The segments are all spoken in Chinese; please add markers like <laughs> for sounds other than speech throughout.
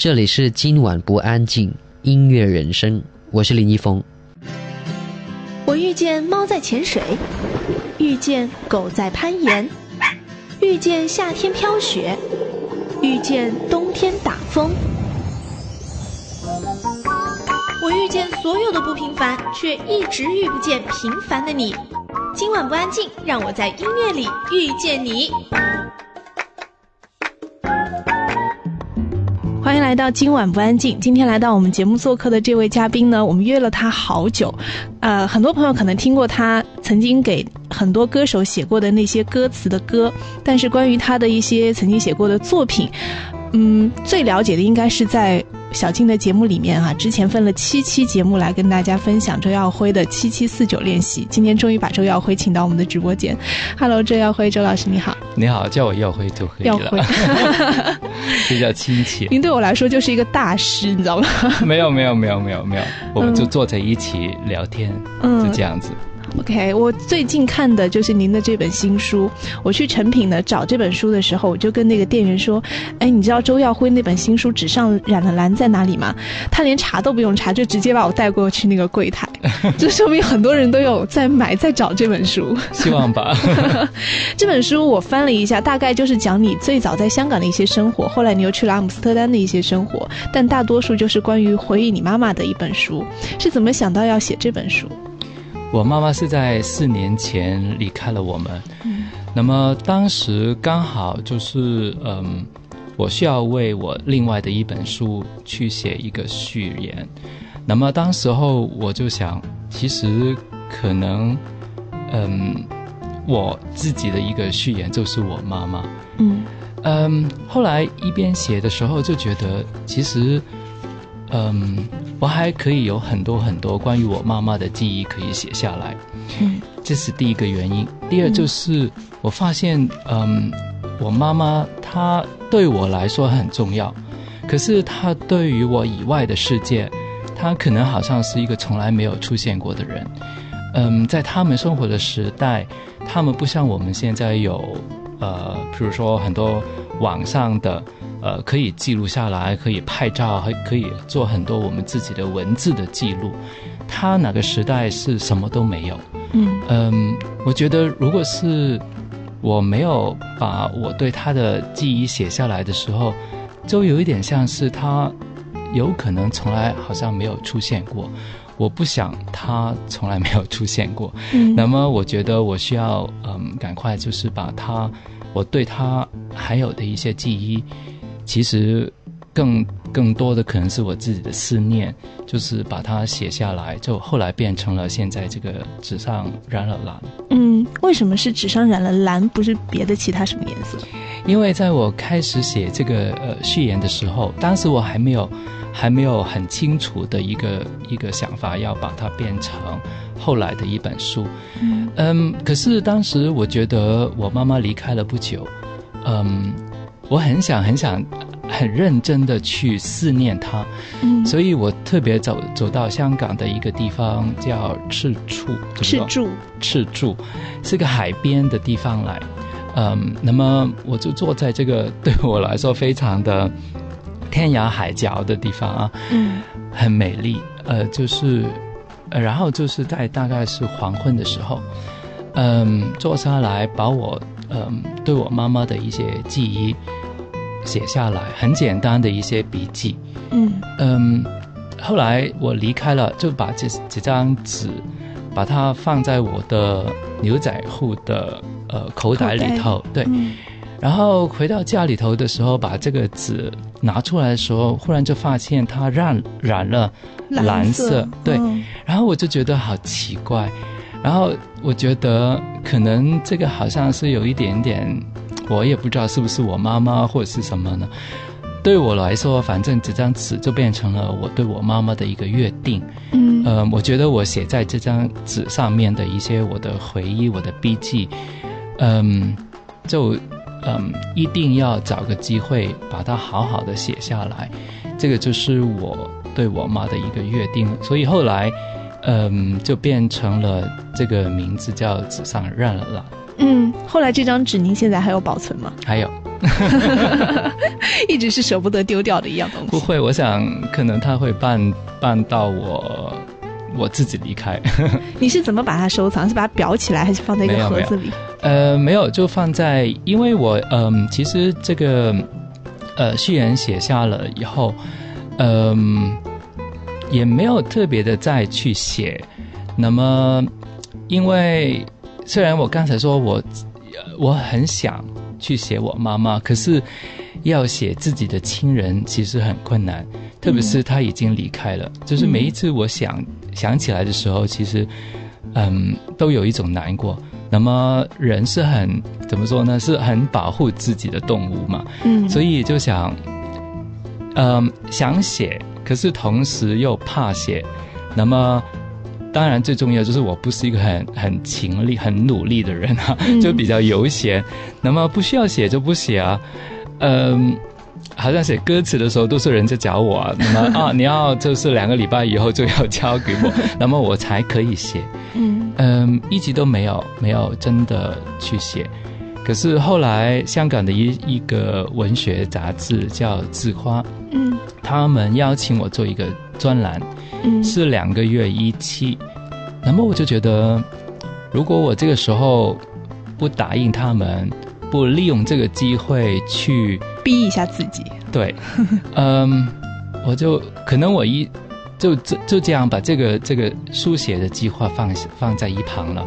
这里是今晚不安静音乐人生，我是林一峰。我遇见猫在潜水，遇见狗在攀岩，遇见夏天飘雪，遇见冬天打风。我遇见所有的不平凡，却一直遇不见平凡的你。今晚不安静，让我在音乐里遇见你。欢迎来到今晚不安静。今天来到我们节目做客的这位嘉宾呢，我们约了他好久。呃，很多朋友可能听过他曾经给很多歌手写过的那些歌词的歌，但是关于他的一些曾经写过的作品，嗯，最了解的应该是在。小静的节目里面啊，之前分了七期节目来跟大家分享周耀辉的七七四九练习。今天终于把周耀辉请到我们的直播间。Hello，周耀辉，周老师你好。你好，叫我耀辉就可以了。耀辉，比较 <laughs> 亲切。您对我来说就是一个大师，你知道吗？没有，没有，没有，没有，没有，我们就坐在一起聊天，嗯就这样子。OK，我最近看的就是您的这本新书。我去成品呢找这本书的时候，我就跟那个店员说：“哎，你知道周耀辉那本新书纸上染了蓝在哪里吗？”他连查都不用查，就直接把我带过去那个柜台。<laughs> 这说明很多人都有在买、在找这本书。希望吧。<laughs> 这本书我翻了一下，大概就是讲你最早在香港的一些生活，后来你又去了阿姆斯特丹的一些生活，但大多数就是关于回忆你妈妈的一本书。是怎么想到要写这本书？我妈妈是在四年前离开了我们，那么当时刚好就是嗯，我需要为我另外的一本书去写一个序言，那么当时候我就想，其实可能嗯，我自己的一个序言就是我妈妈，嗯。嗯，后来一边写的时候就觉得其实。嗯，我还可以有很多很多关于我妈妈的记忆可以写下来，嗯，这是第一个原因。第二就是我发现，嗯，我妈妈她对我来说很重要，可是她对于我以外的世界，她可能好像是一个从来没有出现过的人。嗯，在他们生活的时代，他们不像我们现在有，呃，比如说很多网上的。呃，可以记录下来，可以拍照，还可以做很多我们自己的文字的记录。他哪个时代是什么都没有？嗯嗯，我觉得如果是我没有把我对他的记忆写下来的时候，就有一点像是他有可能从来好像没有出现过。我不想他从来没有出现过。嗯，那么我觉得我需要嗯，赶快就是把他我对他还有的一些记忆。其实，更更多的可能是我自己的思念，就是把它写下来，就后来变成了现在这个纸上染了蓝。嗯，为什么是纸上染了蓝，不是别的其他什么颜色？因为在我开始写这个呃序言的时候，当时我还没有还没有很清楚的一个一个想法，要把它变成后来的一本书。嗯嗯，可是当时我觉得我妈妈离开了不久，嗯。我很想很想很认真的去思念他，嗯，所以我特别走走到香港的一个地方叫赤柱，赤柱，赤柱，是个海边的地方来，嗯，那么我就坐在这个对我来说非常的天涯海角的地方啊，嗯，很美丽，呃，就是，然后就是在大概是黄昏的时候，嗯，坐下来把我嗯对我妈妈的一些记忆。写下来很简单的一些笔记，嗯。嗯，后来我离开了，就把这这张纸，把它放在我的牛仔裤的呃口袋里头，对，然后回到家里头的时候，把这个纸拿出来的时候，忽然就发现它染染了蓝色，对，然后我就觉得好奇怪，然后我觉得可能这个好像是有一点点。我也不知道是不是我妈妈或者是什么呢？对我来说，反正这张纸就变成了我对我妈妈的一个约定。嗯，呃，我觉得我写在这张纸上面的一些我的回忆、我的笔记，嗯，就嗯一定要找个机会把它好好的写下来。这个就是我对我妈的一个约定。所以后来，嗯，就变成了这个名字叫“纸上认了蓝”。嗯，后来这张纸您现在还有保存吗？还有，<laughs> 一直是舍不得丢掉的一样东西。不会，我想可能它会办办到我我自己离开。<laughs> <laughs> 你是怎么把它收藏？是把它裱起来，还是放在一个盒子里？呃，没有，就放在，因为我嗯，其实这个呃序言写下了以后，嗯，也没有特别的再去写。那么，因为虽然我刚才说我我很想去写我妈妈，可是要写自己的亲人其实很困难，特别是他已经离开了。就是每一次我想想起来的时候，其实嗯，都有一种难过。那么人是很怎么说呢？是很保护自己的动物嘛。嗯。所以就想，嗯，想写，可是同时又怕写。那么，当然最重要就是我不是一个很很勤力、很努力的人啊，就比较悠闲。那么不需要写就不写啊。嗯，好像写歌词的时候都是人家找我啊。那么 <laughs> 啊，你要就是两个礼拜以后就要交给我，<laughs> 那么我才可以写。嗯。嗯，一直都没有没有真的去写，可是后来香港的一一个文学杂志叫《字花》，嗯，他们邀请我做一个专栏，嗯，是两个月一期，那么我就觉得，如果我这个时候不答应他们，不利用这个机会去逼一下自己，对，嗯，我就可能我一。就就就这样把这个这个书写的计划放放在一旁了，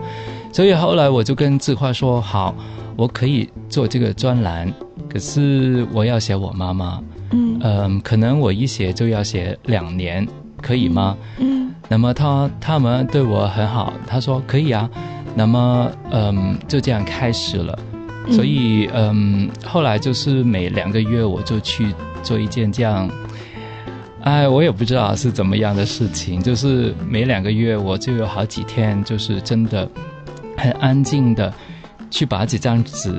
所以后来我就跟志华说：“好，我可以做这个专栏，可是我要写我妈妈，嗯。嗯，可能我一写就要写两年，可以吗？嗯，那么他他们对我很好，他说可以啊，那么嗯就这样开始了，所以嗯后来就是每两个月我就去做一件这样。”哎，我也不知道是怎么样的事情，就是每两个月我就有好几天，就是真的很安静的去把几张纸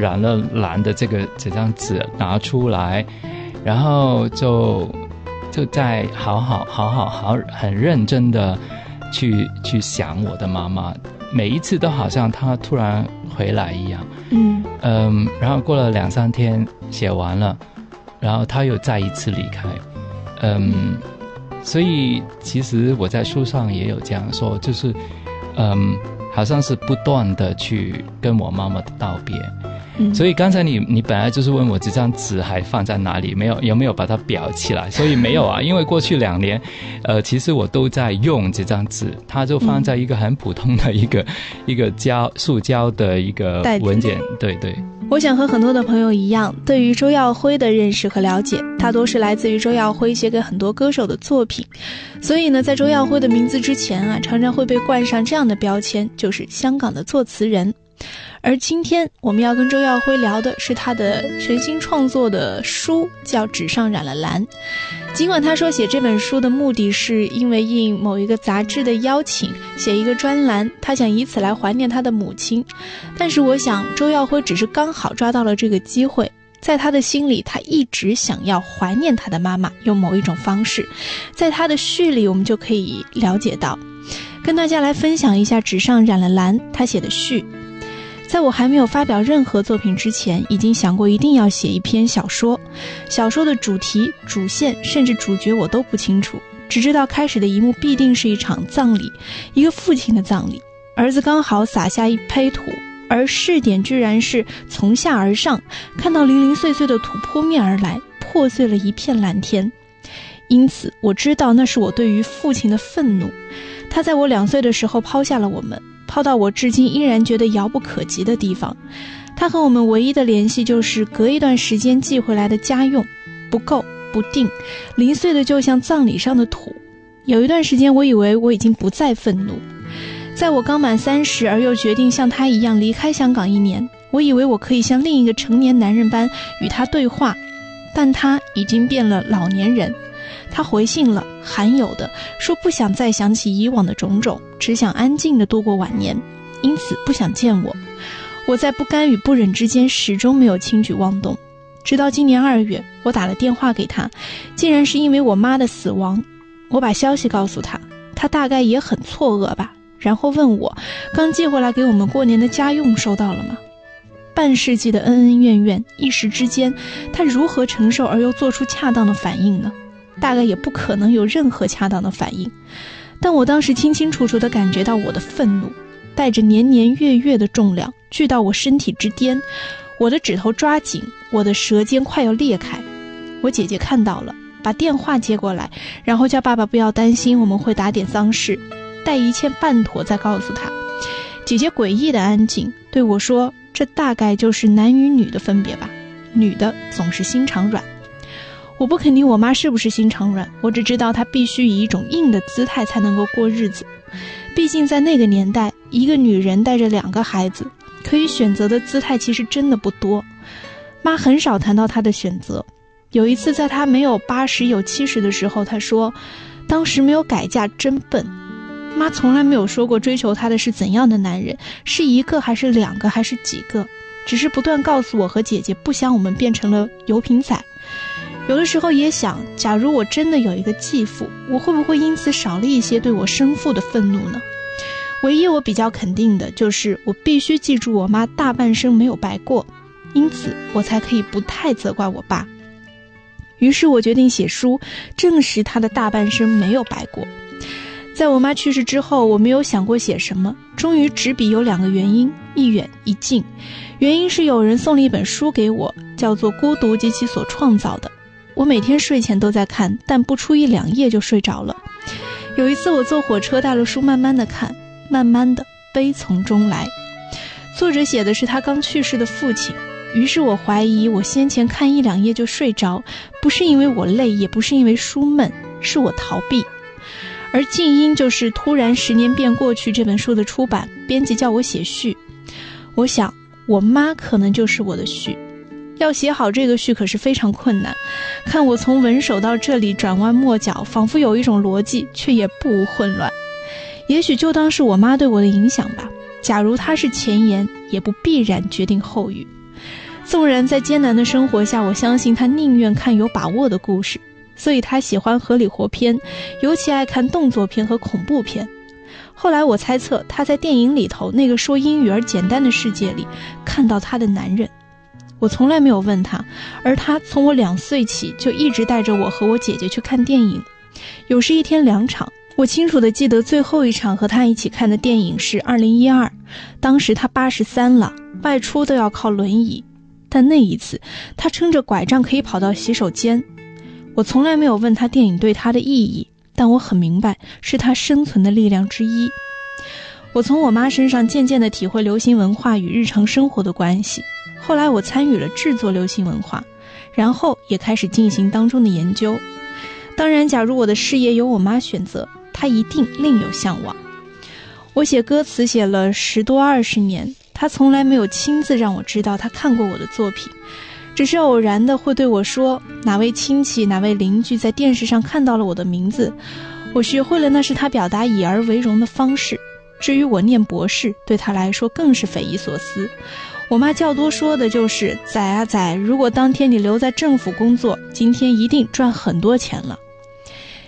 染了蓝的这个这张纸拿出来，然后就就在好好好好好很认真的去去想我的妈妈，每一次都好像她突然回来一样，嗯嗯，然后过了两三天写完了，然后她又再一次离开。嗯，所以其实我在书上也有这样说，就是，嗯，好像是不断的去跟我妈妈的道别。所以刚才你你本来就是问我这张纸还放在哪里，没有有没有把它裱起来？所以没有啊，因为过去两年，呃，其实我都在用这张纸，它就放在一个很普通的一个 <laughs> 一个胶塑胶的一个文件，对对。我想和很多的朋友一样，对于周耀辉的认识和了解，大多是来自于周耀辉写给很多歌手的作品。所以呢，在周耀辉的名字之前啊，常常会被冠上这样的标签，就是香港的作词人。而今天我们要跟周耀辉聊的是他的全新创作的书，叫《纸上染了蓝》。尽管他说写这本书的目的是因为应某一个杂志的邀请写一个专栏，他想以此来怀念他的母亲。但是我想，周耀辉只是刚好抓到了这个机会，在他的心里，他一直想要怀念他的妈妈，用某一种方式。在他的序里，我们就可以了解到，跟大家来分享一下《纸上染了蓝》他写的序。在我还没有发表任何作品之前，已经想过一定要写一篇小说。小说的主题、主线，甚至主角我都不清楚，只知道开始的一幕必定是一场葬礼，一个父亲的葬礼。儿子刚好撒下一胚土，而试点居然是从下而上，看到零零碎碎的土扑面而来，破碎了一片蓝天。因此，我知道那是我对于父亲的愤怒。他在我两岁的时候抛下了我们。抛到我至今依然觉得遥不可及的地方，他和我们唯一的联系就是隔一段时间寄回来的家用，不够，不定，零碎的就像葬礼上的土。有一段时间，我以为我已经不再愤怒，在我刚满三十而又决定像他一样离开香港一年，我以为我可以像另一个成年男人般与他对话，但他已经变了老年人。他回信了，罕有的说不想再想起以往的种种，只想安静的度过晚年，因此不想见我。我在不甘与不忍之间，始终没有轻举妄动。直到今年二月，我打了电话给他，竟然是因为我妈的死亡。我把消息告诉他，他大概也很错愕吧，然后问我，刚寄回来给我们过年的家用收到了吗？半世纪的恩恩怨怨，一时之间，他如何承受而又做出恰当的反应呢？大概也不可能有任何恰当的反应。但我当时清清楚楚地感觉到我的愤怒，带着年年月月的重量，聚到我身体之巅。我的指头抓紧，我的舌尖快要裂开。我姐姐看到了，把电话接过来，然后叫爸爸不要担心，我们会打点丧事，待一切办妥再告诉他。姐姐诡异的安静，对我说：“这大概就是男与女的分别吧，女的总是心肠软。”我不肯定我妈是不是心肠软，我只知道她必须以一种硬的姿态才能够过日子。毕竟在那个年代，一个女人带着两个孩子，可以选择的姿态其实真的不多。妈很少谈到她的选择。有一次，在她没有八十有七十的时候，她说：“当时没有改嫁真笨。”妈从来没有说过追求她的是怎样的男人，是一个还是两个还是几个，只是不断告诉我和姐姐，不想我们变成了油瓶仔。有的时候也想，假如我真的有一个继父，我会不会因此少了一些对我生父的愤怒呢？唯一我比较肯定的就是，我必须记住我妈大半生没有白过，因此我才可以不太责怪我爸。于是我决定写书，证实他的大半生没有白过。在我妈去世之后，我没有想过写什么。终于，执笔有两个原因：一远一近。原因是有人送了一本书给我，叫做《孤独及其所创造的》。我每天睡前都在看，但不出一两页就睡着了。有一次，我坐火车带了书，慢慢的看，慢慢的悲从中来。作者写的是他刚去世的父亲，于是我怀疑我先前看一两页就睡着，不是因为我累，也不是因为书闷，是我逃避。而静音就是突然十年变过去，这本书的出版，编辑叫我写序，我想我妈可能就是我的序。要写好这个序可是非常困难，看我从文手到这里转弯抹角，仿佛有一种逻辑，却也不无混乱。也许就当是我妈对我的影响吧。假如她是前言，也不必然决定后语。纵然在艰难的生活下，我相信她宁愿看有把握的故事，所以她喜欢合理活片，尤其爱看动作片和恐怖片。后来我猜测，她在电影里头那个说英语而简单的世界里，看到她的男人。我从来没有问他，而他从我两岁起就一直带着我和我姐姐去看电影，有时一天两场。我清楚的记得最后一场和他一起看的电影是《二零一二》，当时他八十三了，外出都要靠轮椅，但那一次他撑着拐杖可以跑到洗手间。我从来没有问他电影对他的意义，但我很明白是他生存的力量之一。我从我妈身上渐渐地体会流行文化与日常生活的关系。后来我参与了制作流行文化，然后也开始进行当中的研究。当然，假如我的事业由我妈选择，她一定另有向往。我写歌词写了十多二十年，她从来没有亲自让我知道她看过我的作品，只是偶然的会对我说哪位亲戚、哪位邻居在电视上看到了我的名字，我学会了那是他表达以而为荣的方式。至于我念博士，对他来说更是匪夷所思。我妈较多说的就是“仔啊仔，如果当天你留在政府工作，今天一定赚很多钱了。”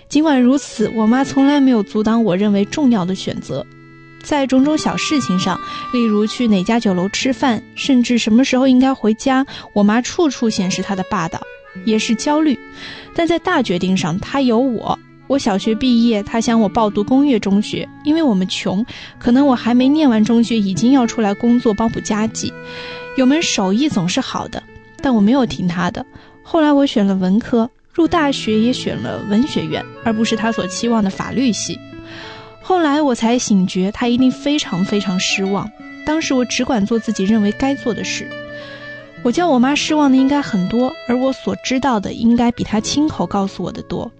尽管如此，我妈从来没有阻挡我认为重要的选择。在种种小事情上，例如去哪家酒楼吃饭，甚至什么时候应该回家，我妈处处显示她的霸道，也是焦虑。但在大决定上，她有我。我小学毕业，他想我报读工业中学，因为我们穷，可能我还没念完中学，已经要出来工作帮补家计，有门手艺总是好的。但我没有听他的。后来我选了文科，入大学也选了文学院，而不是他所期望的法律系。后来我才醒觉，他一定非常非常失望。当时我只管做自己认为该做的事。我叫我妈失望的应该很多，而我所知道的应该比他亲口告诉我的多。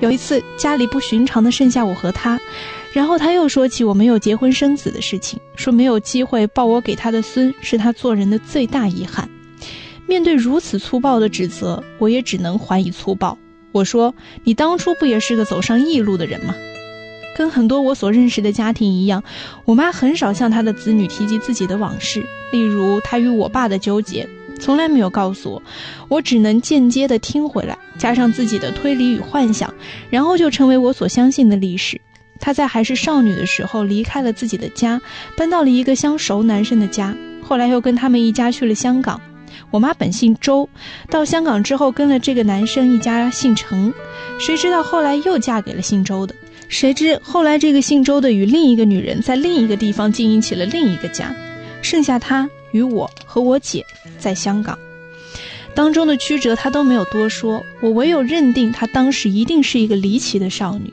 有一次家里不寻常的剩下我和他，然后他又说起我没有结婚生子的事情，说没有机会抱我给他的孙是他做人的最大遗憾。面对如此粗暴的指责，我也只能还以粗暴。我说：“你当初不也是个走上异路的人吗？”跟很多我所认识的家庭一样，我妈很少向她的子女提及自己的往事，例如她与我爸的纠结。从来没有告诉我，我只能间接的听回来，加上自己的推理与幻想，然后就成为我所相信的历史。她在还是少女的时候离开了自己的家，搬到了一个相熟男生的家，后来又跟他们一家去了香港。我妈本姓周，到香港之后跟了这个男生一家姓程，谁知道后来又嫁给了姓周的。谁知后来这个姓周的与另一个女人在另一个地方经营起了另一个家，剩下她与我和我姐在香港。当中的曲折他都没有多说，我唯有认定她当时一定是一个离奇的少女。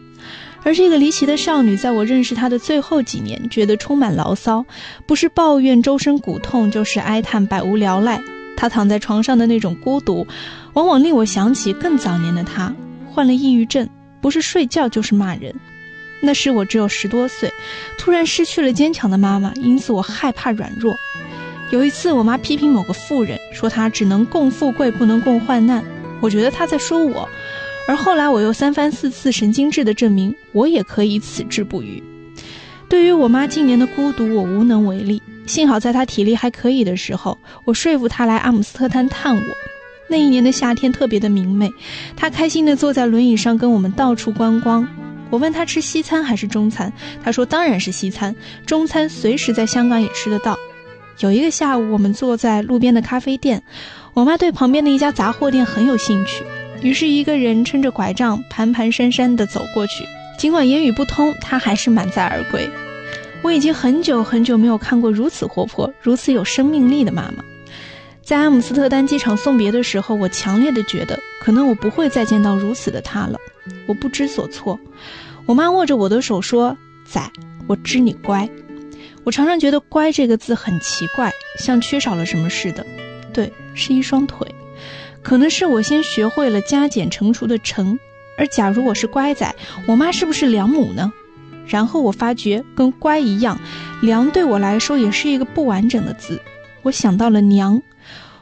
而这个离奇的少女，在我认识她的最后几年，觉得充满牢骚，不是抱怨周身骨痛，就是哀叹百无聊赖。她躺在床上的那种孤独，往往令我想起更早年的她，患了抑郁症，不是睡觉就是骂人。那时我只有十多岁，突然失去了坚强的妈妈，因此我害怕软弱。有一次，我妈批评某个富人，说他只能共富贵，不能共患难。我觉得她在说我。而后来，我又三番四次神经质地证明，我也可以此志不渝。对于我妈近年的孤独，我无能为力。幸好在她体力还可以的时候，我说服她来阿姆斯特丹探我。那一年的夏天特别的明媚，她开心地坐在轮椅上跟我们到处观光。我问她吃西餐还是中餐，她说当然是西餐，中餐随时在香港也吃得到。有一个下午，我们坐在路边的咖啡店，我妈对旁边的一家杂货店很有兴趣。于是，一个人撑着拐杖，蹒蹒跚跚地走过去。尽管言语不通，他还是满载而归。我已经很久很久没有看过如此活泼、如此有生命力的妈妈。在阿姆斯特丹机场送别的时候，我强烈的觉得，可能我不会再见到如此的她了。我不知所措。我妈握着我的手说：“仔，我知你乖。”我常常觉得“乖”这个字很奇怪，像缺少了什么似的。对，是一双腿。可能是我先学会了加减乘除的乘，而假如我是乖仔，我妈是不是良母呢？然后我发觉跟乖一样，良对我来说也是一个不完整的字。我想到了娘，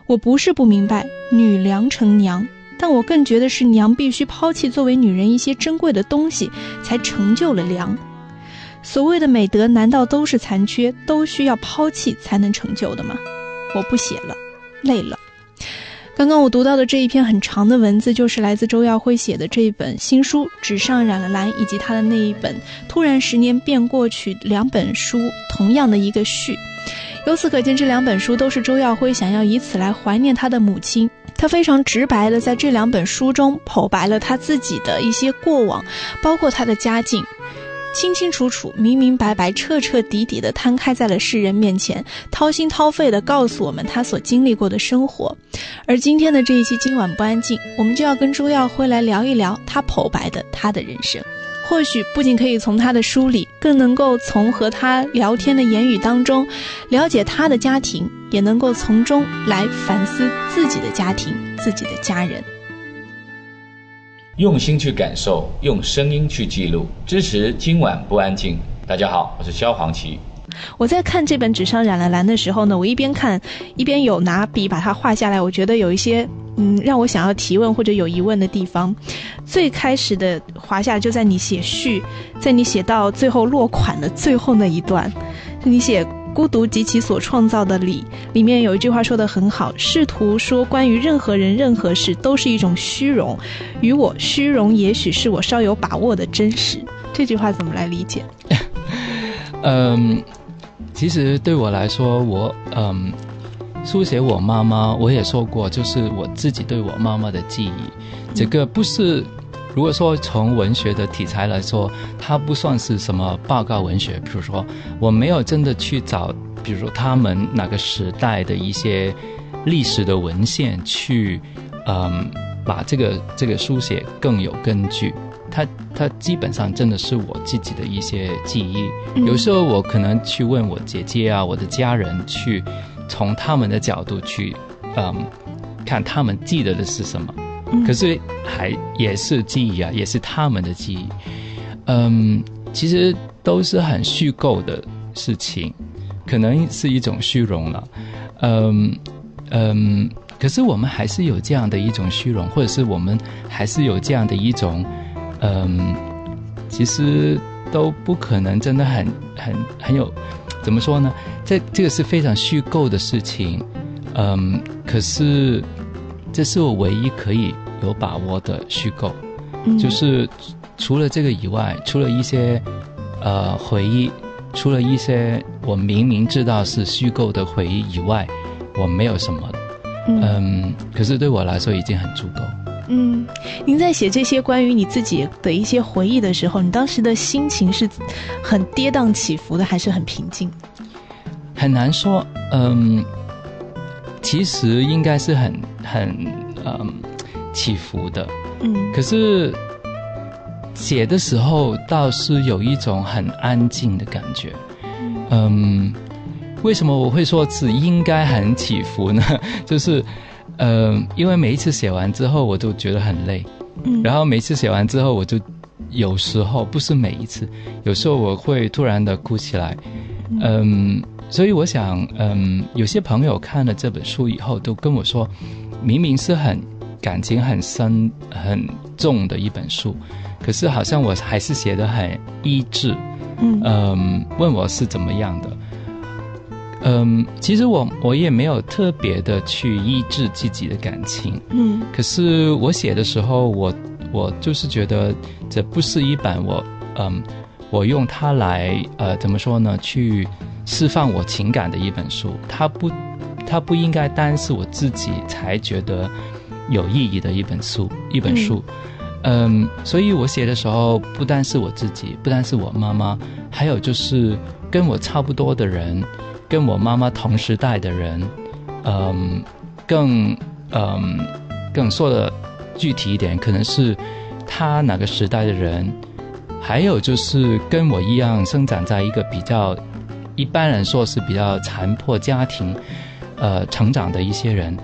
我不是不明白女良成娘，但我更觉得是娘必须抛弃作为女人一些珍贵的东西，才成就了良。所谓的美德，难道都是残缺，都需要抛弃才能成就的吗？我不写了，累了。刚刚我读到的这一篇很长的文字，就是来自周耀辉写的这一本新书《纸上染了蓝》，以及他的那一本《突然十年变过去》两本书同样的一个序。由此可见，这两本书都是周耀辉想要以此来怀念他的母亲。他非常直白的在这两本书中剖白了他自己的一些过往，包括他的家境。清清楚楚、明明白白、彻彻底底地摊开在了世人面前，掏心掏肺地告诉我们他所经历过的生活。而今天的这一期《今晚不安静》，我们就要跟朱耀辉来聊一聊他剖白的他的人生。或许不仅可以从他的书里，更能够从和他聊天的言语当中，了解他的家庭，也能够从中来反思自己的家庭、自己的家人。用心去感受，用声音去记录，支持今晚不安静。大家好，我是萧煌奇。我在看这本纸上染了蓝的时候呢，我一边看一边有拿笔把它画下来。我觉得有一些嗯让我想要提问或者有疑问的地方。最开始的划下就在你写序，在你写到最后落款的最后那一段，你写。孤独及其所创造的理，里面有一句话说的很好，试图说关于任何人、任何事都是一种虚荣，与我虚荣也许是我稍有把握的真实。这句话怎么来理解？<laughs> 嗯，其实对我来说，我嗯，书写我妈妈，我也说过，就是我自己对我妈妈的记忆，这个不是。如果说从文学的题材来说，它不算是什么报告文学。比如说，我没有真的去找，比如说他们哪个时代的一些历史的文献去，嗯，把这个这个书写更有根据。它它基本上真的是我自己的一些记忆。有时候我可能去问我姐姐啊，我的家人，去从他们的角度去，嗯，看他们记得的是什么。可是还也是记忆啊，也是他们的记忆。嗯，其实都是很虚构的事情，可能是一种虚荣了。嗯嗯，可是我们还是有这样的一种虚荣，或者是我们还是有这样的一种，嗯，其实都不可能真的很很很有，怎么说呢？这这个是非常虚构的事情。嗯，可是。这是我唯一可以有把握的虚构，就是除了这个以外，除了一些呃回忆，除了一些我明明知道是虚构的回忆以外，我没有什么。嗯，可是对我来说已经很足够。嗯，您在写这些关于你自己的一些回忆的时候，你当时的心情是很跌宕起伏的，还是很平静？很难说。嗯，其实应该是很很嗯起伏的。嗯，可是写的时候倒是有一种很安静的感觉。嗯，为什么我会说是应该很起伏呢？<laughs> 就是。嗯，因为每一次写完之后，我都觉得很累。嗯，然后每次写完之后，我就有时候不是每一次，有时候我会突然的哭起来。嗯，所以我想，嗯，有些朋友看了这本书以后，都跟我说，明明是很感情很深、很重的一本书，可是好像我还是写的很意志。嗯，问我是怎么样的。嗯，其实我我也没有特别的去抑制自己的感情，嗯，可是我写的时候，我我就是觉得这不是一本我，嗯，我用它来呃怎么说呢，去释放我情感的一本书，它不，它不应该单是我自己才觉得有意义的一本书，一本书，嗯，所以我写的时候，不单是我自己，不单是我妈妈，还有就是跟我差不多的人。跟我妈妈同时代的人，嗯，更嗯，更说的具体一点，可能是他哪个时代的人，还有就是跟我一样生长在一个比较一般人说是比较残破家庭，呃，成长的一些人，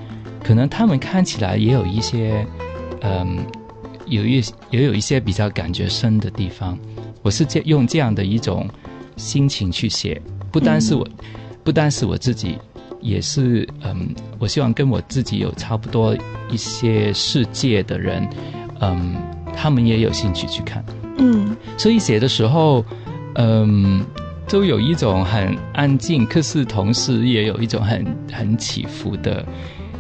可能他们看起来也有一些，嗯，有一也有一些比较感觉深的地方。我是这用这样的一种心情去写，不单是我。不单是我自己，也是嗯，我希望跟我自己有差不多一些世界的人，嗯，他们也有兴趣去看，嗯，所以写的时候，嗯，都有一种很安静，可是同时也有一种很很起伏的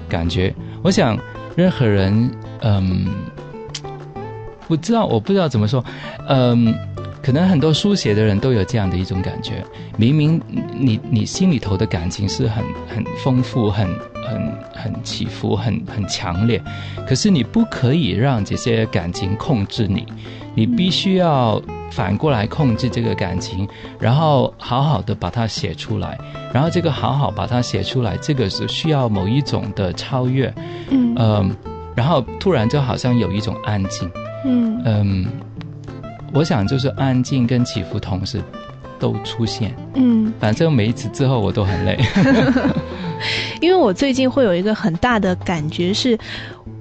感觉。我想任何人，嗯，不知道，我不知道怎么说，嗯。可能很多书写的人都有这样的一种感觉，明明你你心里头的感情是很很丰富、很很很起伏、很很强烈，可是你不可以让这些感情控制你，你必须要反过来控制这个感情，然后好好的把它写出来，然后这个好好把它写出来，这个是需要某一种的超越，嗯，然后突然就好像有一种安静，嗯。嗯。我想就是安静跟起伏同时都出现，嗯，反正每一次之后我都很累，<laughs> 因为我最近会有一个很大的感觉是，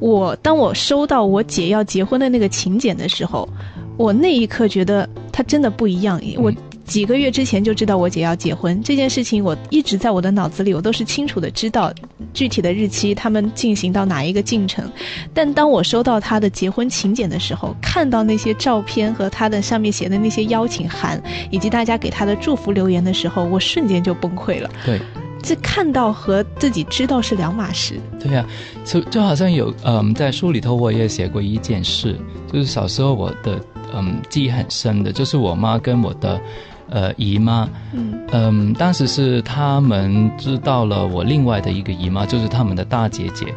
我当我收到我姐要结婚的那个请柬的时候，我那一刻觉得他真的不一样，我。几个月之前就知道我姐要结婚这件事情，我一直在我的脑子里，我都是清楚的知道具体的日期，他们进行到哪一个进程。但当我收到她的结婚请柬的时候，看到那些照片和她的上面写的那些邀请函，以及大家给她的祝福留言的时候，我瞬间就崩溃了。对，这看到和自己知道是两码事。对呀，就就好像有嗯，在书里头我也写过一件事，就是小时候我的嗯记忆很深的，就是我妈跟我的。呃，姨妈，嗯嗯，当时是他们知道了我另外的一个姨妈，就是他们的大姐姐，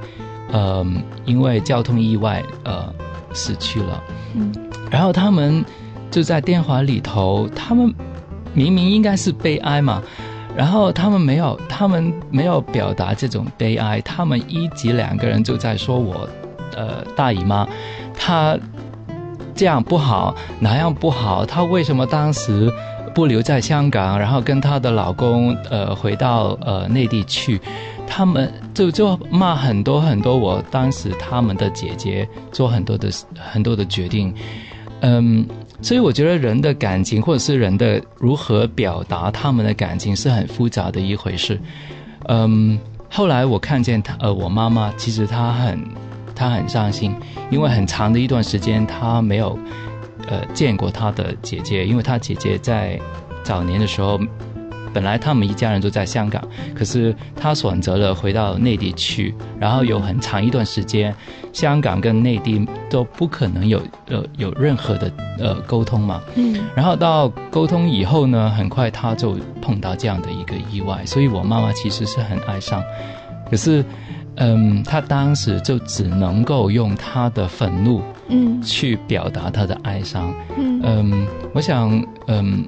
嗯，因为交通意外呃死去了，嗯，然后他们就在电话里头，他们明明应该是悲哀嘛，然后他们没有，他们没有表达这种悲哀，他们一集两个人就在说我，呃，大姨妈，她这样不好，哪样不好，她为什么当时。不留在香港，然后跟她的老公呃回到呃内地去，他们就就骂很多很多。我当时他们的姐姐做很多的很多的决定，嗯，所以我觉得人的感情或者是人的如何表达他们的感情是很复杂的一回事。嗯，后来我看见他呃我妈妈其实她很她很伤心，因为很长的一段时间他没有。呃，见过他的姐姐，因为他姐姐在早年的时候本来他们一家人都在香港，可是他选择了回到内地去，然后有很长一段时间，香港跟内地都不可能有呃有任何的呃沟通嘛。嗯然后到沟通以后呢，很快他就碰到这样的一个意外，所以我妈妈其实是很哀伤，可是，嗯，他当时就只能够用他的愤怒嗯去表达他的哀伤。嗯嗯，我想，嗯，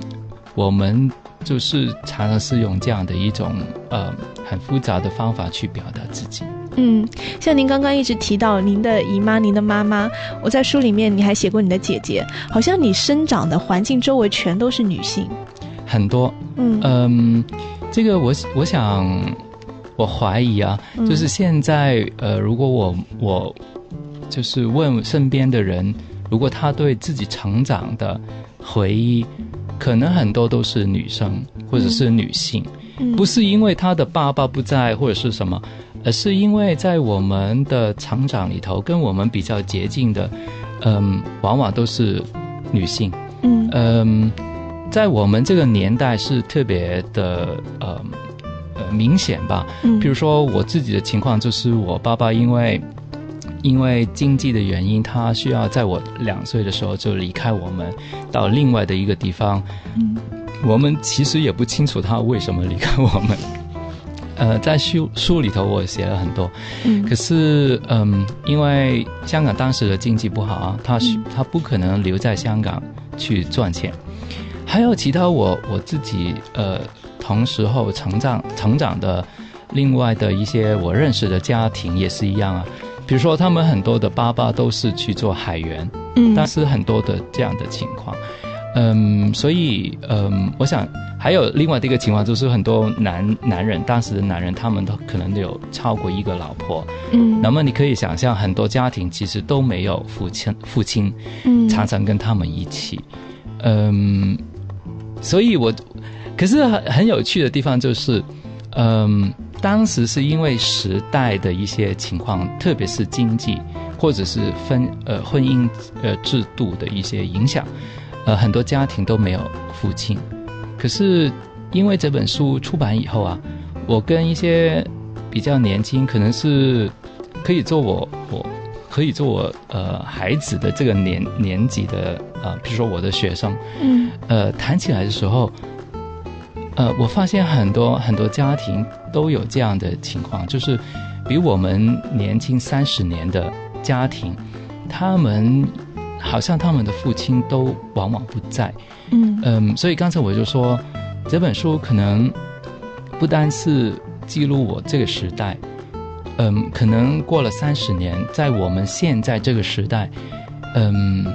我们就是常常是用这样的一种呃很复杂的方法去表达自己。嗯，像您刚刚一直提到您的姨妈、您的妈妈，我在书里面你还写过你的姐姐，好像你生长的环境周围全都是女性。很多，嗯嗯，这个我我想，我怀疑啊，嗯。就是现在呃，如果我我就是问身边的人，如果他对自己成长的回忆，可能很多都是女生或者是女性，嗯。不是因为他的爸爸不在或者是什么，而是因为在我们的成长里头，跟我们比较接近的，嗯，往往都是女性。嗯。嗯，在我们这个年代是特别的呃呃明显吧。嗯比如说我自己的情况，就是我爸爸因为因为经济的原因，他需要在我两岁的时候就离开我们，到另外的一个地方。嗯我们其实也不清楚他为什么离开我们。<laughs> 呃，在书书里头我写了很多，嗯可是，嗯，因为香港当时的经济不好啊，他是嗯他不可能留在香港去赚钱。还有其他我我自己呃同时候成长成长的另外的一些我认识的家庭也是一样啊，比如说他们很多的爸爸都是去做海员，嗯。但是很多的这样的情况，嗯，所以嗯，我想还有另外的一个情况，就是很多男男人，当时的男人他们都可能都有超过一个老婆，嗯。那么你可以想象，很多家庭其实都没有父亲，父亲嗯。常常跟他们一起，嗯，所以我，可是很很有趣的地方就是，嗯，当时是因为时代的一些情况，特别是经济或者是分呃婚姻呃制度的一些影响，呃，很多家庭都没有父亲。可是因为这本书出版以后啊，我跟一些比较年轻，可能是可以做我我可以做我呃孩子的这个年年纪的呃，比如说我的学生，嗯呃，谈起来的时候，呃，我发现很多很多家庭都有这样的情况，就是比我们年轻三十年的家庭，他们好像他们的父亲都往往不在，嗯。嗯，所以刚才我就说，这本书可能不单是记录我这个时代，嗯，可能过了三十年，在我们现在这个时代，嗯，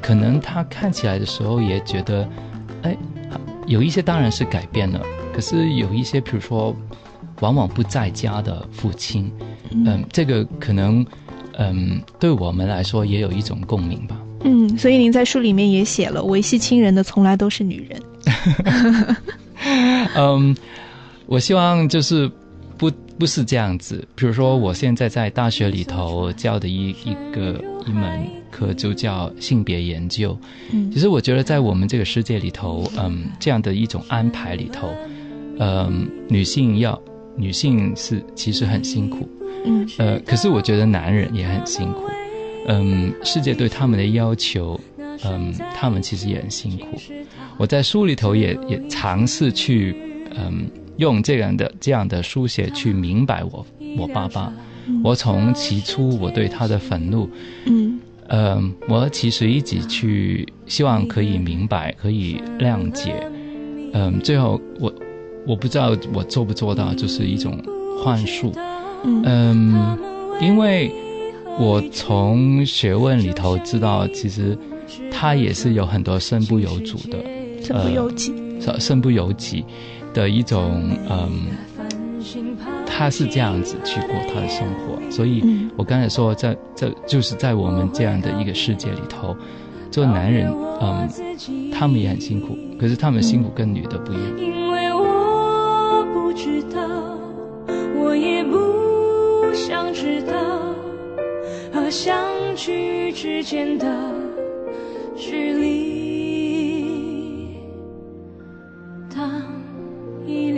可能他看起来的时候也觉得，哎，有一些当然是改变了，可是有一些，比如说，往往不在家的父亲，嗯，这个可能，嗯，对我们来说也有一种共鸣吧。嗯，所以您在书里面也写了，维系亲人的从来都是女人。<laughs> 嗯，我希望就是不不是这样子。比如说，我现在在大学里头教的一一个一门课就叫性别研究。嗯其实我觉得在我们这个世界里头，嗯，这样的一种安排里头，嗯，女性要女性是其实很辛苦，嗯呃，可是我觉得男人也很辛苦，嗯，世界对他们的要求，嗯，他们其实也很辛苦。我在书里头也也尝试去，嗯，用这样的这样的书写去明白我我爸爸。我从起初我对他的愤怒，嗯。呃，我其实一直去希望可以明白，可以谅解，嗯，最后我我不知道我做不做到，就是一种幻术，嗯。嗯，因为我从学问里头知道，其实他也是有很多身不由主的，身不由己。身身不由己的一种，嗯，他是这样子去过他的生活，所以嗯我刚才说，在在就是在我们这样的一个世界里头，做男人，嗯，他们也很辛苦，可是他们辛苦跟女的不一样。因为我不知道，我也不想知道，和相聚之间的距离。当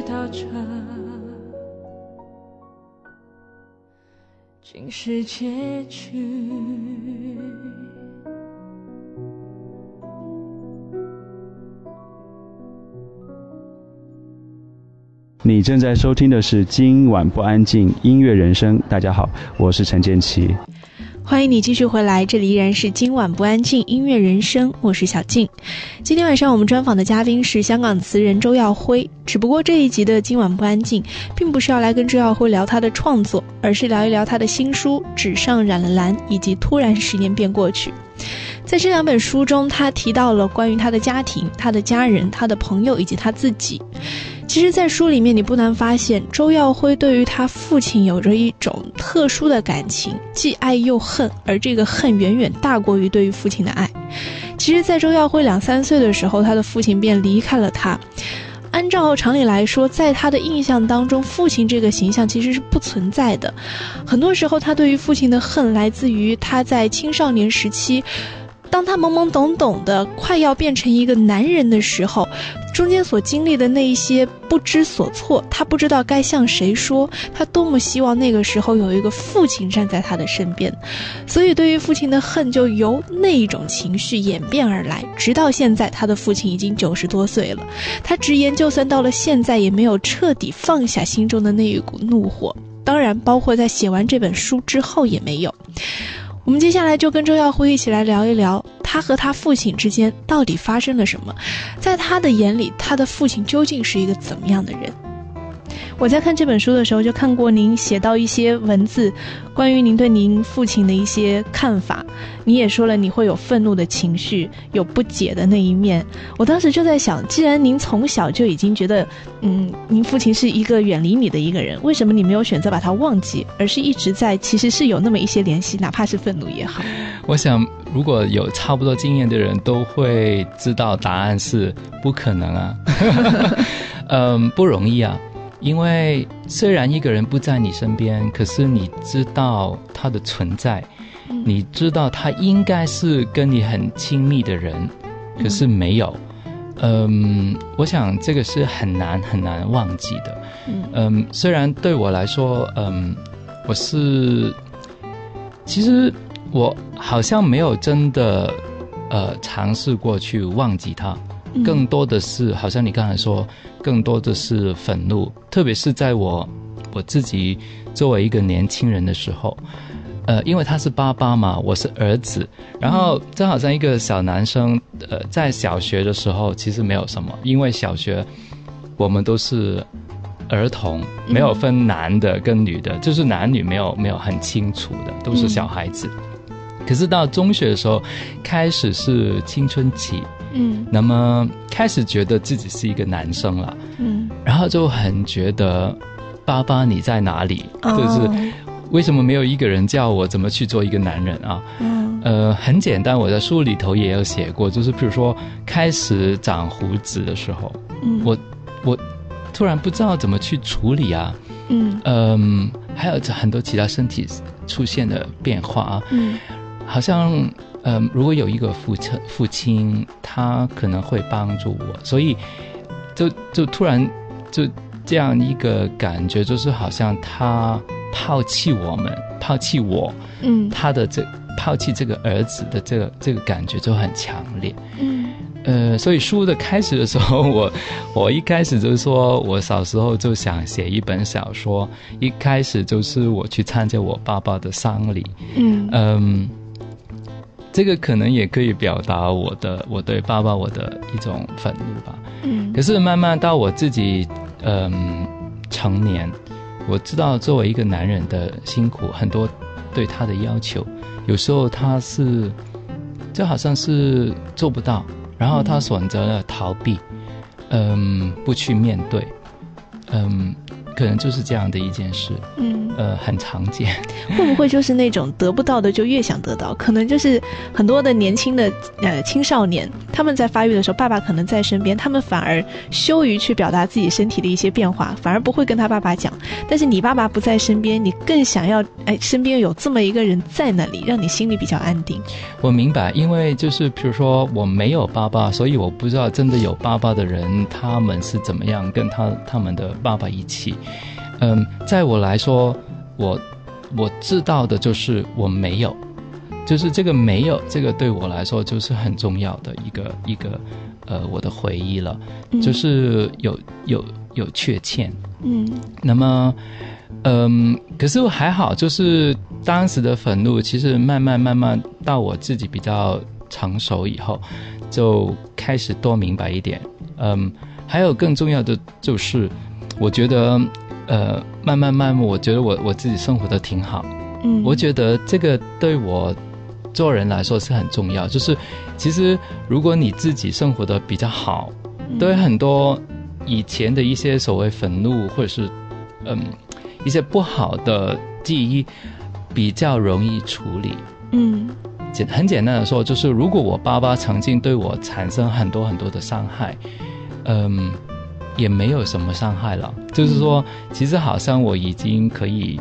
不知道这竟是结局。你正在收听的是今晚不安静音乐人生。大家好，我是陈建奇。欢迎你继续回来，这里依然是今晚不安静音乐人生，我是小静。今天晚上我们专访的嘉宾是香港词人周耀辉，只不过这一集的今晚不安静，并不是要来跟周耀辉聊他的创作，而是聊一聊他的新书《纸上染了蓝》以及《突然十年便过去》。在这两本书中，他提到了关于他的家庭、他的家人、他的朋友以及他自己。其实，在书里面，你不难发现，周耀辉对于他父亲有着一种特殊的感情，既爱又恨，而这个恨远远大过于对于父亲的爱。其实，在周耀辉两三岁的时候，他的父亲便离开了他。按照常理来说，在他的印象当中，父亲这个形象其实是不存在的。很多时候，他对于父亲的恨来自于他在青少年时期。当他懵懵懂懂的快要变成一个男人的时候，中间所经历的那一些不知所措，他不知道该向谁说，他多么希望那个时候有一个父亲站在他的身边，所以对于父亲的恨就由那一种情绪演变而来，直到现在，他的父亲已经九十多岁了，他直言，就算到了现在，也没有彻底放下心中的那一股怒火，当然，包括在写完这本书之后也没有。我们接下来就跟周耀辉一起来聊一聊，他和他父亲之间到底发生了什么，在他的眼里，他的父亲究竟是一个怎么样的人？我在看这本书的时候，就看过您写到一些文字，关于您对您父亲的一些看法。你也说了，你会有愤怒的情绪，有不解的那一面。我当时就在想，既然您从小就已经觉得，嗯，您父亲是一个远离你的一个人，为什么你没有选择把他忘记，而是一直在，其实是有那么一些联系，哪怕是愤怒也好？我想，如果有差不多经验的人都会知道，答案是不可能啊。<laughs> <laughs> 嗯，不容易啊。因为虽然一个人不在你身边，可是你知道他的存在，你知道他应该是跟你很亲密的人，可是没有。嗯，我想这个是很难很难忘记的。嗯，虽然对我来说，嗯，我是其实我好像没有真的呃尝试过去忘记他。更多的是，好像你刚才说，更多的是愤怒，特别是在我我自己作为一个年轻人的时候，呃，因为他是爸爸嘛，我是儿子，然后就好像一个小男生，呃，在小学的时候其实没有什么，因为小学我们都是儿童，没有分男的跟女的，就是男女没有没有很清楚的，都是小孩子。可是到中学的时候，开始是青春期，嗯。那么开始觉得自己是一个男生了，嗯，然后就很觉得爸爸你在哪里？就是哦为什么没有一个人教我怎么去做一个男人啊？嗯。呃，很简单，我在书里头也有写过，就是比如说开始长胡子的时候，嗯。我我突然不知道怎么去处理啊，嗯。嗯，还有很多其他身体出现的变化啊，嗯好像嗯，如果有一个父亲父亲，他可能会帮助我，所以就就突然就这样一个感觉，就是好像他抛弃我们，抛弃我，嗯。他的这抛弃这个儿子的这个这个感觉就很强烈。嗯。呃，所以书的开始的时候，我 <laughs> 我一开始就是说我小时候就想写一本小说，一开始就是我去参加我爸爸的丧礼，嗯。嗯，这个可能也可以表达我的我对爸爸我的一种愤怒吧。嗯可是慢慢到我自己嗯成年，我知道作为一个男人的辛苦，很多对他的要求，有时候他是就好像是做不到，然后他选择了逃避，嗯，不去面对，嗯，可能就是这样的一件事，嗯。呃，很常见。<laughs> 会不会就是那种得不到的就越想得到？可能就是很多的年轻的呃青少年，他们在发育的时候，爸爸可能在身边，他们反而羞于去表达自己身体的一些变化，反而不会跟他爸爸讲。但是你爸爸不在身边，你更想要哎身边有这么一个人在那里，让你心里比较安定。我明白，因为就是比如说我没有爸爸，所以我不知道真的有爸爸的人他们是怎么样跟他他们的爸爸一起。嗯，在我来说，我我知道的就是我没有，就是这个没有，这个对我来说就是很重要的一个一个呃我的回忆了，嗯就是有有有缺欠。嗯那么，嗯，可是还好，就是当时的愤怒，其实慢慢慢慢到我自己比较成熟以后，就开始多明白一点。嗯，还有更重要的就是，我觉得，呃，慢慢慢慢，我觉得我我自己生活的挺好。嗯，我觉得这个对我做人来说是很重要。就是其实如果你自己生活的比较好，对很多以前的一些所谓愤怒或者是嗯一些不好的记忆比较容易处理。嗯简很简单的说，就是如果我爸爸曾经对我产生很多很多的伤害，嗯，也没有什么伤害了。就是说，其实好像我已经可以，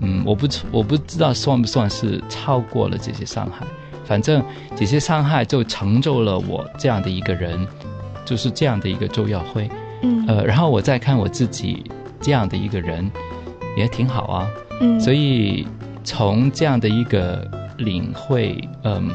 嗯，我不我不知道算不算是超过了这些伤害。反正这些伤害就成就了我这样的一个人，就是这样的一个周耀辉。嗯呃，然后我再看我自己这样的一个人，也挺好啊。嗯，所以以从这样的一个领会，嗯，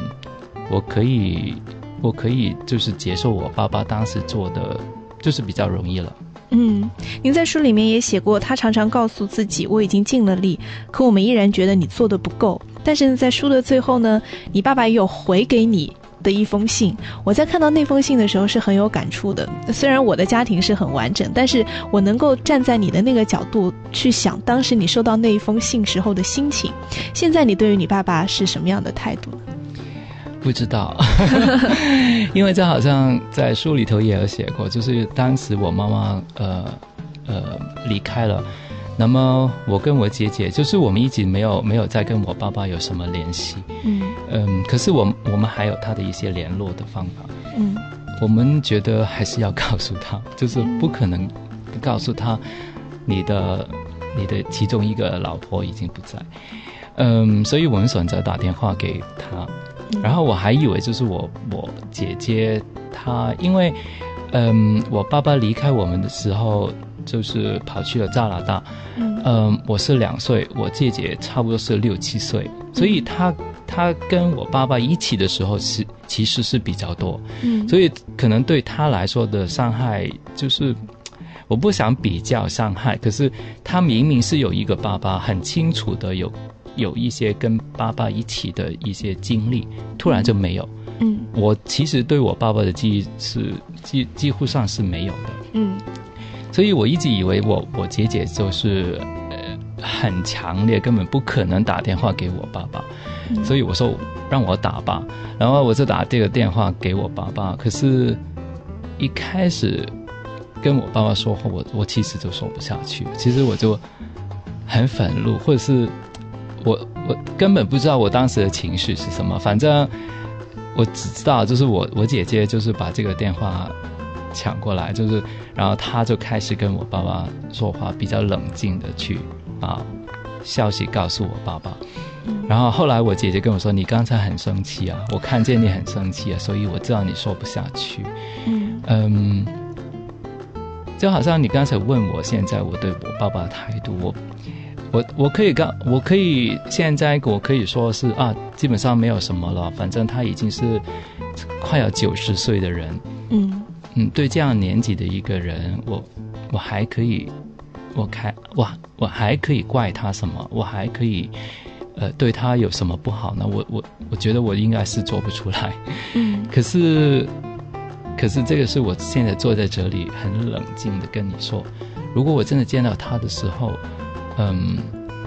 我可以，我可以就是接受我爸爸当时做的，就是比较容易了。嗯，您在书里面也写过，他常常告诉自己我已经尽了力，可我们依然觉得你做的不够。但是，在书的最后呢，你爸爸也有回给你的一封信。我在看到那封信的时候是很有感触的。虽然我的家庭是很完整，但是我能够站在你的那个角度去想，当时你收到那一封信时候的心情。现在你对于你爸爸是什么样的态度？不知道，<laughs> 因为这好像在书里头也有写过，就是当时我妈妈呃呃离开了，那么我跟我姐姐，就是我们一直没有没有再跟我爸爸有什么联系，嗯。嗯，可是我我们还有他的一些联络的方法，嗯。我们觉得还是要告诉他，就是不可能不告诉他你的你的其中一个老婆已经不在，嗯，所以我们选择打电话给他，然后我还以为就是我我姐姐她，因为嗯我爸爸离开我们的时候就是跑去了加拿大，嗯。嗯，我是两岁，我姐姐差不多是六七岁，所以她她跟我爸爸一起的时候是其实是比较多，嗯，所以可能对她来说的伤害就是。我不想比较伤害，可是她明明是有一个爸爸，很清楚的有有一些跟爸爸一起的一些经历，突然就没有。嗯我其实对我爸爸的记忆是几几乎上是没有的。嗯所以我一直以为我我姐姐就是呃很强烈，根本不可能打电话给我爸爸，嗯所以我说让我打吧。然后我就打这个电话给我爸爸，可是，一开始跟我爸爸说话，我我其实就说不下去。其实我就很愤怒，或者是我我根本不知道我当时的情绪是什么。反正我只知道，就是我我姐姐就是把这个电话抢过来，就是然后她就开始跟我爸爸说话，比较冷静的去把消息告诉我爸爸。然后后来我姐姐跟我说：“你刚才很生气啊，我看见你很生气啊，所以我知道你说不下去。”嗯嗯，就好像你刚才问我现在我对我爸爸的态度，我我我可以刚我可以现在我可以说是啊，基本上没有什么了，反正他已经是快要九十岁的人，嗯嗯，对这样年纪的一个人，我我还可以，我开我我还可以怪他什么？我还可以。呃，对他有什么不好呢？我我我觉得我应该是做不出来。嗯可是，可是这个是我现在坐在这里很冷静的跟你说，如果我真的见到他的时候，嗯，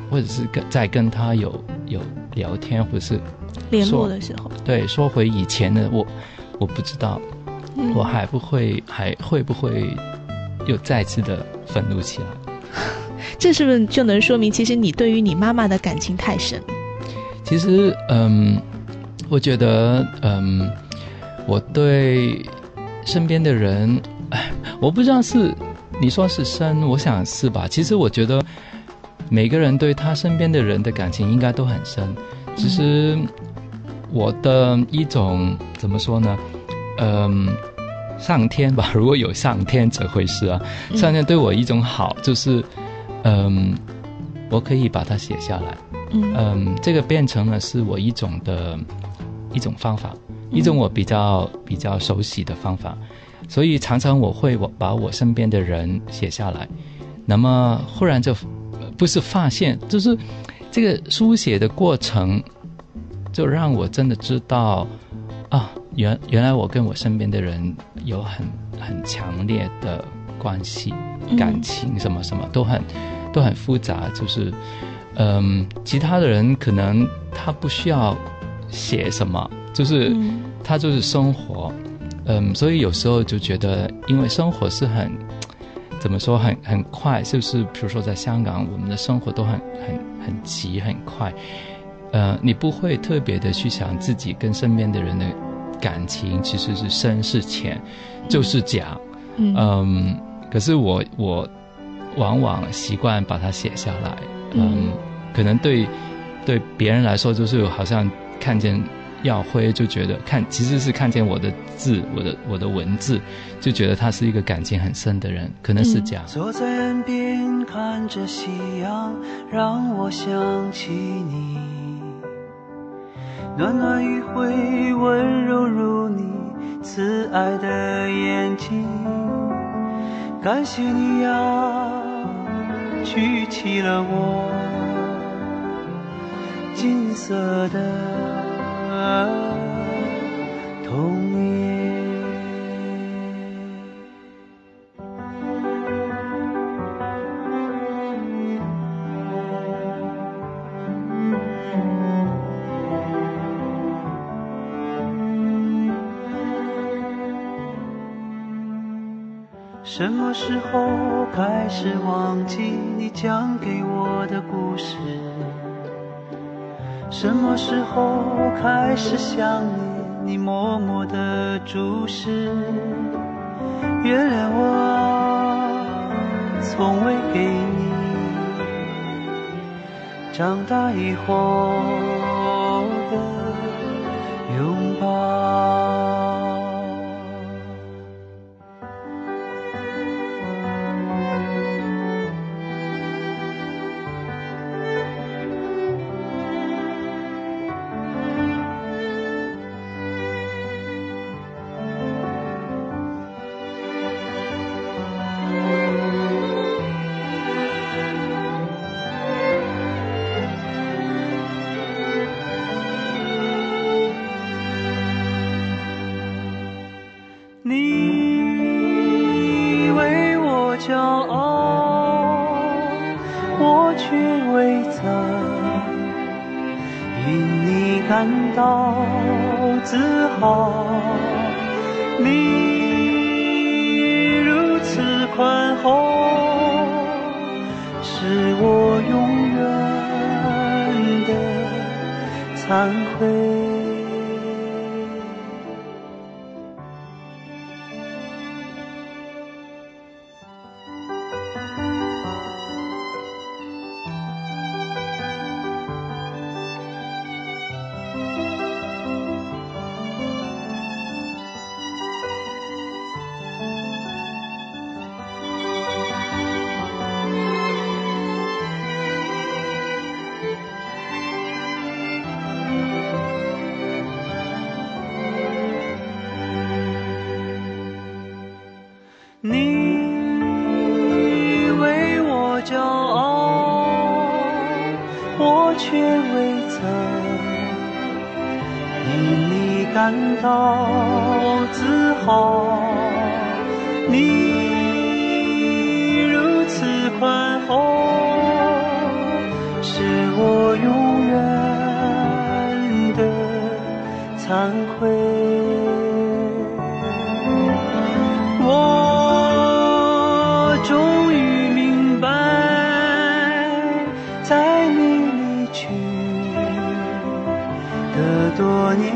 或者是跟在跟他有有聊天，或者是联络的时候，对说回以前的我，我不知道嗯我还不会还会不会又再次的愤怒起来。<laughs> 这是不是就能说明，其实你对于你妈妈的感情太深？其实，嗯，我觉得，嗯，我对身边的人，哎，我不知道是你说是深，我想是吧。其实我觉得每个人对他身边的人的感情应该都很深，其实我的一种怎么说呢？嗯，上天吧，<laughs> 如果有上天这回事啊，嗯。上天对我一种好就是，嗯，我可以把它写下来。嗯。嗯，这个变成了是我一种的一种方法，一种我比较比较熟悉的方法，所以常常我会我把我身边的人写下来，那么忽然就呃不是发现，就是这个书写的过程，就让我真的知道啊，原原来我跟我身边的人有很很强烈的关系，嗯感情什么什么都很都很复杂，就是。嗯，其他的人可能他不需要写什么，就是嗯他就是生活，嗯，所以有时候就觉得，因为生活是很怎么说，很很快，就是？比如说在香港，我们的生活都很很很急很快，呃，你不会特别的去想自己跟身边的人的感情其实是深是浅，就是假，嗯。嗯，可是我我往往习惯把它写下来，嗯，嗯。可能对对别人来说就是好像看见耀辉就觉得看其实是看见我的字，我的我的文字，就觉得他是一个感情很深的人，可能是这样。坐在岸边看着夕阳，让我想起你。暖暖余晖，温柔如你慈爱的眼睛。感谢你呀，举起了我金色的童年。什么时候开始忘记你讲给我的故事？什么时候开始想你，你默默的注视？原谅我，从未给你长大以后终于明白，在你离去的多年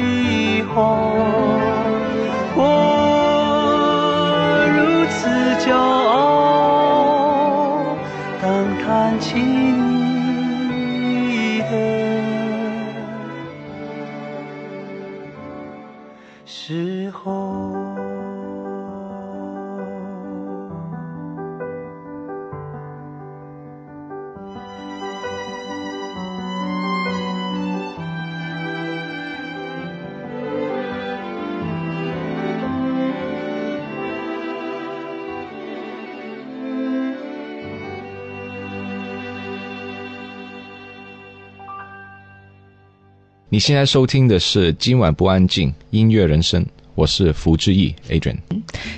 以后，你现在收听的是《今晚不安静》音乐人生，我是福志毅 Adrian。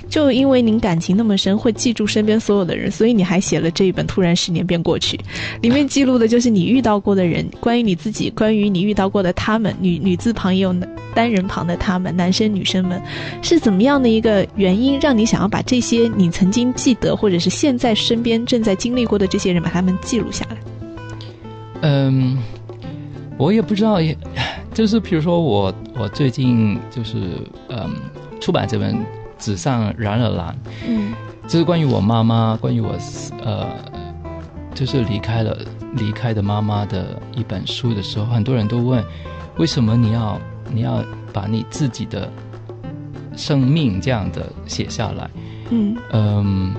就因为您感情那么深，会记住身边所有的人，所以你还写了这一本《突然十年变过去》，里面记录的就是你遇到过的人，关于你自己，关于你遇到过的他们，女女字旁也有单人旁的他们，男生女生们，是怎么样的一个原因让你想要把这些你曾经记得，或者是现在身边正在经历过的这些人，把他们记录下来？嗯，我也不知道，也就是比如说我我最近就是嗯出版这本《纸上染了蓝》，嗯这是关于我妈妈，关于我呃就是离开了离开的妈妈的一本书的时候，很多人都问，为什么你要你要把你自己的生命这样的写下来？嗯嗯，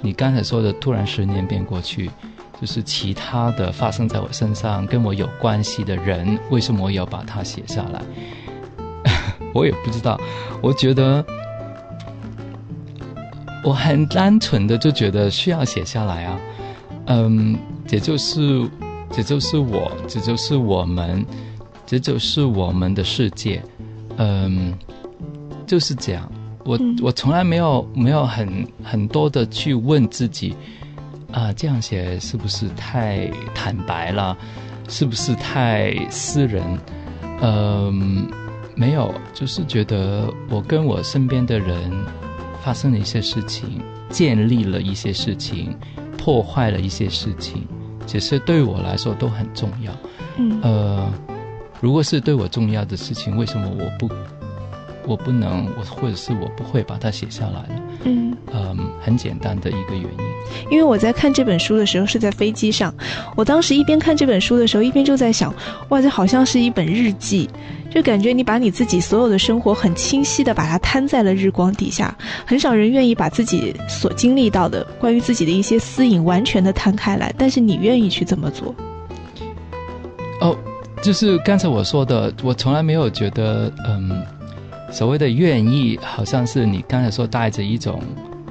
你刚才说的突然十年变过去，就是其他的发生在我身上跟我有关系的人，为什么我要把它写下来？<laughs> 我也不知道，我觉得我很单纯的就觉得需要写下来啊，嗯，这就是这就是我，这就是我们，这就是我们的世界，嗯，就是这样。我嗯我从来没有没有很很多的去问自己，啊，这样写是不是太坦白了？是不是太私人？嗯，没有，就是觉得我跟我身边的人发生了一些事情，建立了一些事情，破坏了一些事情，其实对我来说都很重要。嗯呃，如果是对我重要的事情，为什么我不我不能我或者是我不会把它写下来了？嗯。嗯，很简单的一个原因。因为我在看这本书的时候是在飞机上，我当时一边看这本书的时候，一边就在想，哇，这好像是一本日记，就感觉你把你自己所有的生活很清晰的把它摊在了日光底下，很少人愿意把自己所经历到的关于自己的一些私隐完全的摊开来，但是你愿意去这么做。哦，就是刚才我说的，我从来没有觉得，嗯，所谓的愿意，好像是你刚才说带着一种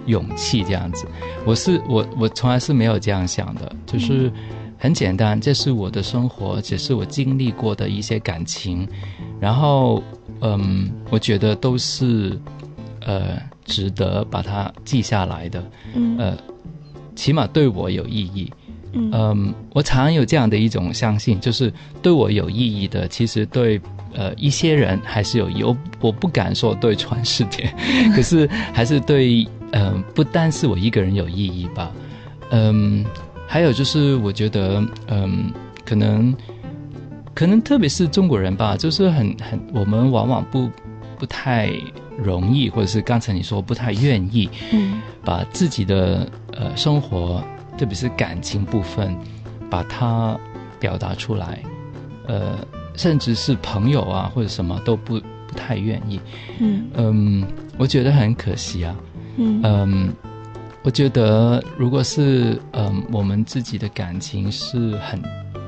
勇气这样子。我是我我从来是没有这样想的，就是很简单，这是我的生活，只是我经历过的一些感情，然后嗯，我觉得都是呃值得把它记下来的，嗯呃，起码对我有意义。嗯，我常有这样的一种相信，就是对我有意义的，其实对呃一些人还是有有，我不敢说对全世界，<laughs> 可是还是对嗯，不单是我一个人有意义吧。嗯，还有就是我觉得嗯，可能可能特别是中国人吧，就是很很我们往往不不太容易，或者是刚才你说不太愿意，嗯，把自己的呃生活。特别是感情部分，把它表达出来，呃，甚至是朋友啊或者什么都不不太愿意。嗯嗯，我觉得很可惜啊。嗯嗯，我觉得如果是嗯我们自己的感情是很，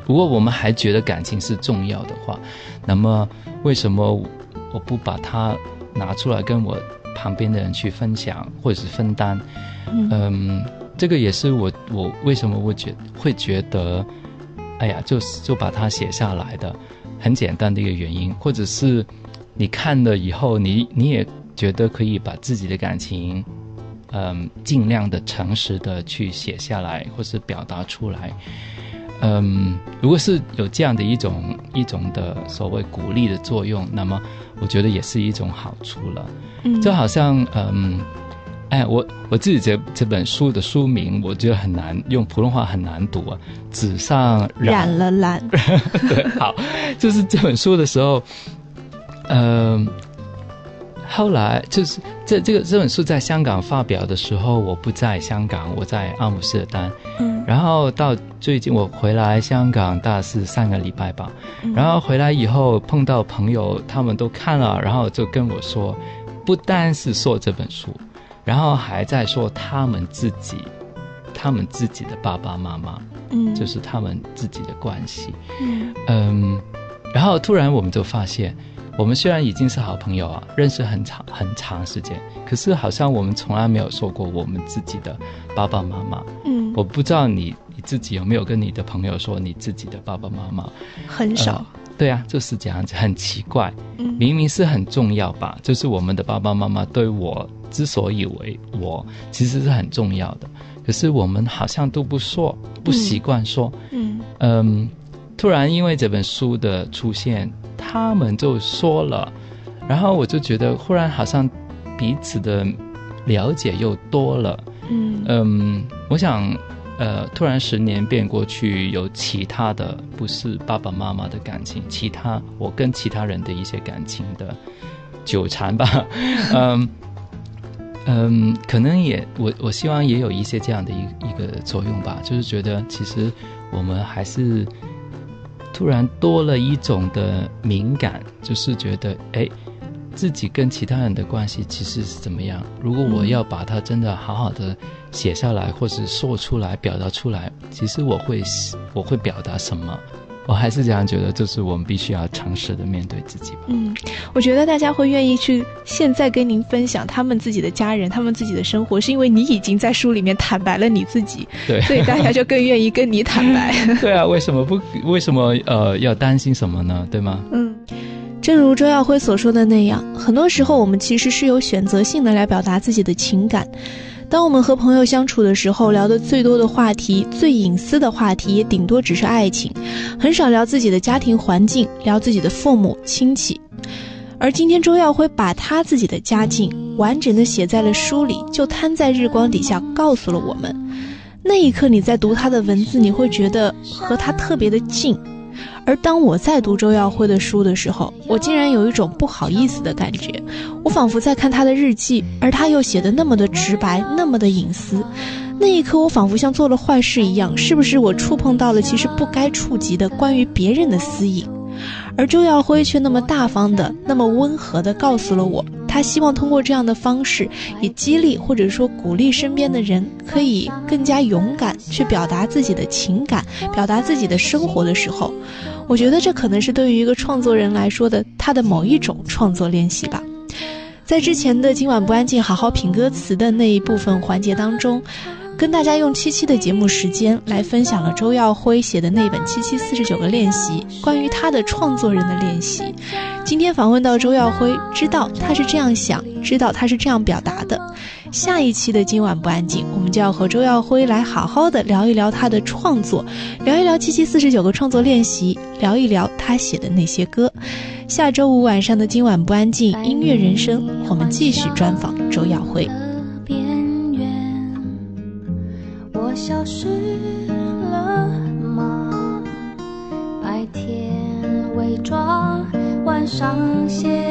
如果我们还觉得感情是重要的话，那么为什么我不把它拿出来跟我旁边的人去分享或者是分担？嗯。这个也是我我为什么会觉会觉得，哎呀，就就把它写下来的，很简单的一个原因，或者是你看了以后，你你也觉得可以把自己的感情，嗯，尽量的诚实的去写下来，或是表达出来，嗯，如果是有这样的一种一种的所谓鼓励的作用，那么我觉得也是一种好处了，嗯，就好像嗯。哎，我我自己这这本书的书名，我觉得很难用普通话很难读啊。纸上染了蓝，<laughs> 对，好，就是这本书的时候，嗯，后来就是这这个这本书在香港发表的时候，我不在香港，我在阿姆斯特丹，嗯，然后到最近我回来香港，大是上个礼拜吧，然后回来以后碰到朋友，他们都看了，然后就跟我说，不单是说这本书。然后还在说他们自己，他们自己的爸爸妈妈，嗯，就是他们自己的关系，嗯。嗯，然后突然我们就发现，我们虽然已经是好朋友啊，认识很长很长时间，可是好像我们从来没有说过我们自己的爸爸妈妈，嗯，我不知道你你自己有没有跟你的朋友说你自己的爸爸妈妈，很少，对啊，就是这样子，很奇怪，嗯，明明是很重要吧，就是我们的爸爸妈妈对我。之所以为我其实是很重要的，可是我们好像都不说，不习惯说。嗯嗯，突然因为这本书的出现，他们就说了，然后我就觉得忽然好像彼此的了解又多了。嗯嗯，我想呃，突然十年变过去，有其他的不是爸爸妈妈的感情，其他我跟其他人的一些感情的纠缠吧。<laughs> 嗯。嗯，可能也我我希望也有一些这样的一一个作用吧，就是觉得其实我们还是突然多了一种的敏感，就是觉得哎，自己跟其他人的关系其实是怎么样？如果我要把它真的好好的写下来，或是说出来、表达出来，其实我会我会表达什么？我还是这样觉得，就是我们必须要诚实的面对自己吧。嗯，我觉得大家会愿意去现在跟您分享他们自己的家人、他们自己的生活，是因为你已经在书里面坦白了你自己，对，所以大家就更愿意跟你坦白。<laughs> 对啊，为什么不？为什么呃要担心什么呢？对吗？嗯，正如周耀辉所说的那样，很多时候我们其实是有选择性的来表达自己的情感。当我们和朋友相处的时候，聊的最多的话题、最隐私的话题，也顶多只是爱情，很少聊自己的家庭环境，聊自己的父母亲戚。而今天周耀辉把他自己的家境完整的写在了书里，就摊在日光底下，告诉了我们。那一刻，你在读他的文字，你会觉得和他特别的近。而当我在读周耀辉的书的时候，我竟然有一种不好意思的感觉。我仿佛在看他的日记，而他又写的那么的直白，那么的隐私。那一刻，我仿佛像做了坏事一样，是不是我触碰到了其实不该触及的关于别人的私隐？而周耀辉却那么大方的、那么温和的告诉了我，他希望通过这样的方式，以激励或者说鼓励身边的人，可以更加勇敢去表达自己的情感，表达自己的生活的时候，我觉得这可能是对于一个创作人来说的他的某一种创作练习吧。在之前的今晚不安静，好好品歌词的那一部分环节当中。跟大家用七七的节目时间来分享了周耀辉写的那本《七七四十九个练习》，关于他的创作人的练习。今天访问到周耀辉，知道他是这样想，知道他是这样表达的。下一期的今晚不安静，我们就要和周耀辉来好好的聊一聊他的创作，聊一聊七七四十九个创作练习，聊一聊他写的那些歌。下周五晚上的今晚不安静音乐人生，我们继续专访周耀辉。消失了吗？白天伪装，晚上卸